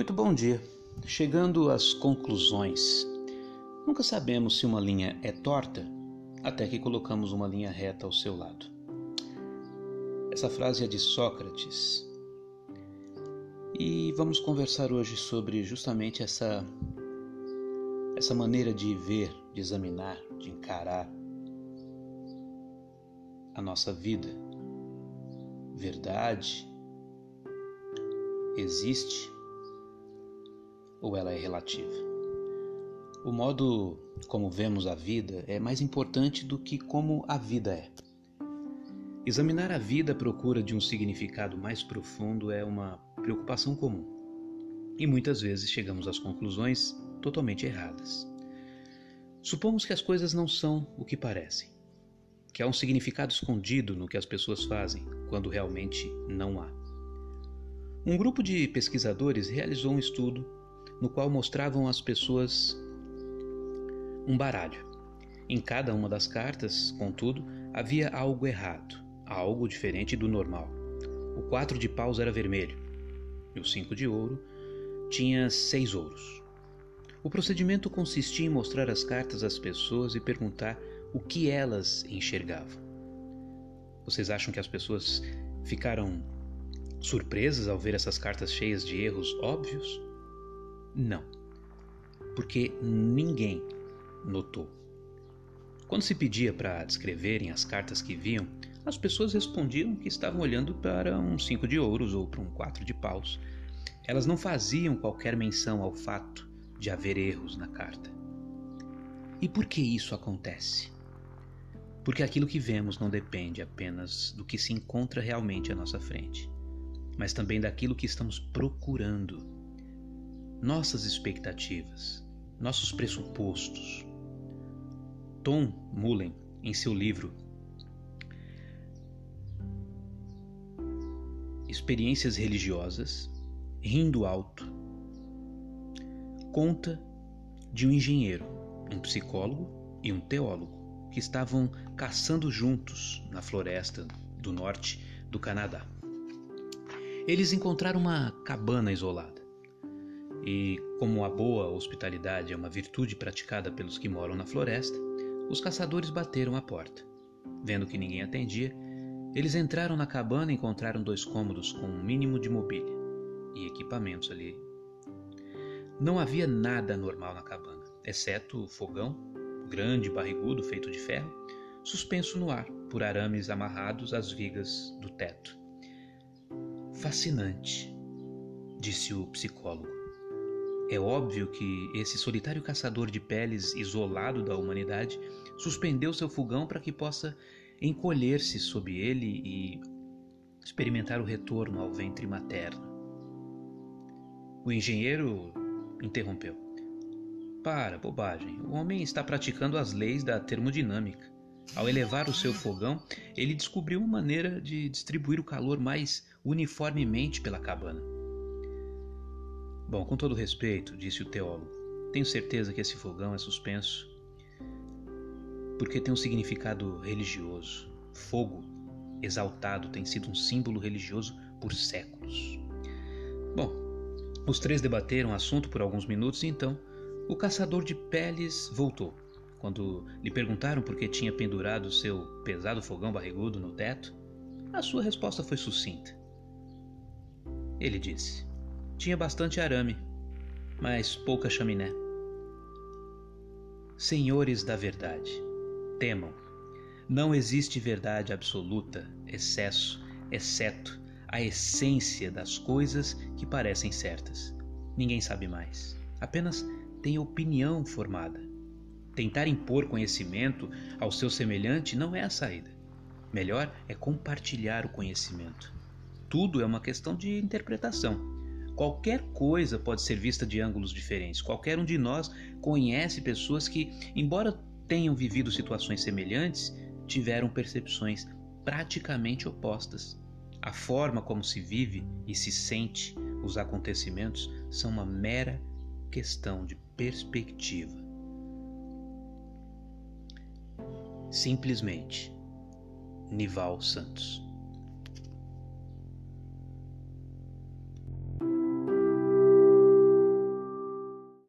Muito bom dia. Chegando às conclusões. Nunca sabemos se uma linha é torta até que colocamos uma linha reta ao seu lado. Essa frase é de Sócrates. E vamos conversar hoje sobre justamente essa essa maneira de ver, de examinar, de encarar a nossa vida. Verdade existe ou ela é relativa? O modo como vemos a vida é mais importante do que como a vida é. Examinar a vida à procura de um significado mais profundo é uma preocupação comum. E muitas vezes chegamos às conclusões totalmente erradas. Supomos que as coisas não são o que parecem, que há um significado escondido no que as pessoas fazem, quando realmente não há. Um grupo de pesquisadores realizou um estudo no qual mostravam às pessoas um baralho. Em cada uma das cartas, contudo, havia algo errado, algo diferente do normal. O quatro de paus era vermelho e o cinco de ouro tinha seis ouros. O procedimento consistia em mostrar as cartas às pessoas e perguntar o que elas enxergavam. Vocês acham que as pessoas ficaram surpresas ao ver essas cartas cheias de erros óbvios? Não, porque ninguém notou. Quando se pedia para descreverem as cartas que viam, as pessoas respondiam que estavam olhando para um cinco de ouros ou para um quatro de paus. Elas não faziam qualquer menção ao fato de haver erros na carta. E por que isso acontece? Porque aquilo que vemos não depende apenas do que se encontra realmente à nossa frente, mas também daquilo que estamos procurando nossas expectativas, nossos pressupostos. Tom Mullen, em seu livro Experiências Religiosas, Rindo Alto, conta de um engenheiro, um psicólogo e um teólogo que estavam caçando juntos na floresta do norte do Canadá. Eles encontraram uma cabana isolada. E como a boa hospitalidade é uma virtude praticada pelos que moram na floresta, os caçadores bateram à porta. Vendo que ninguém atendia, eles entraram na cabana e encontraram dois cômodos com um mínimo de mobília e equipamentos ali. Não havia nada normal na cabana, exceto o fogão, grande barrigudo feito de ferro, suspenso no ar por arames amarrados às vigas do teto. Fascinante, disse o psicólogo. É óbvio que esse solitário caçador de peles, isolado da humanidade, suspendeu seu fogão para que possa encolher-se sob ele e experimentar o retorno ao ventre materno. O engenheiro interrompeu. Para, bobagem. O homem está praticando as leis da termodinâmica. Ao elevar o seu fogão, ele descobriu uma maneira de distribuir o calor mais uniformemente pela cabana. Bom, com todo respeito, disse o teólogo, tenho certeza que esse fogão é suspenso porque tem um significado religioso. Fogo exaltado tem sido um símbolo religioso por séculos. Bom, os três debateram o assunto por alguns minutos e então o caçador de peles voltou. Quando lhe perguntaram por que tinha pendurado seu pesado fogão barrigudo no teto, a sua resposta foi sucinta. Ele disse: tinha bastante arame, mas pouca chaminé. Senhores da verdade, temam. Não existe verdade absoluta, excesso, exceto a essência das coisas que parecem certas. Ninguém sabe mais. Apenas tem opinião formada. Tentar impor conhecimento ao seu semelhante não é a saída. Melhor é compartilhar o conhecimento. Tudo é uma questão de interpretação. Qualquer coisa pode ser vista de ângulos diferentes. Qualquer um de nós conhece pessoas que, embora tenham vivido situações semelhantes, tiveram percepções praticamente opostas. A forma como se vive e se sente os acontecimentos são uma mera questão de perspectiva. Simplesmente, Nival Santos.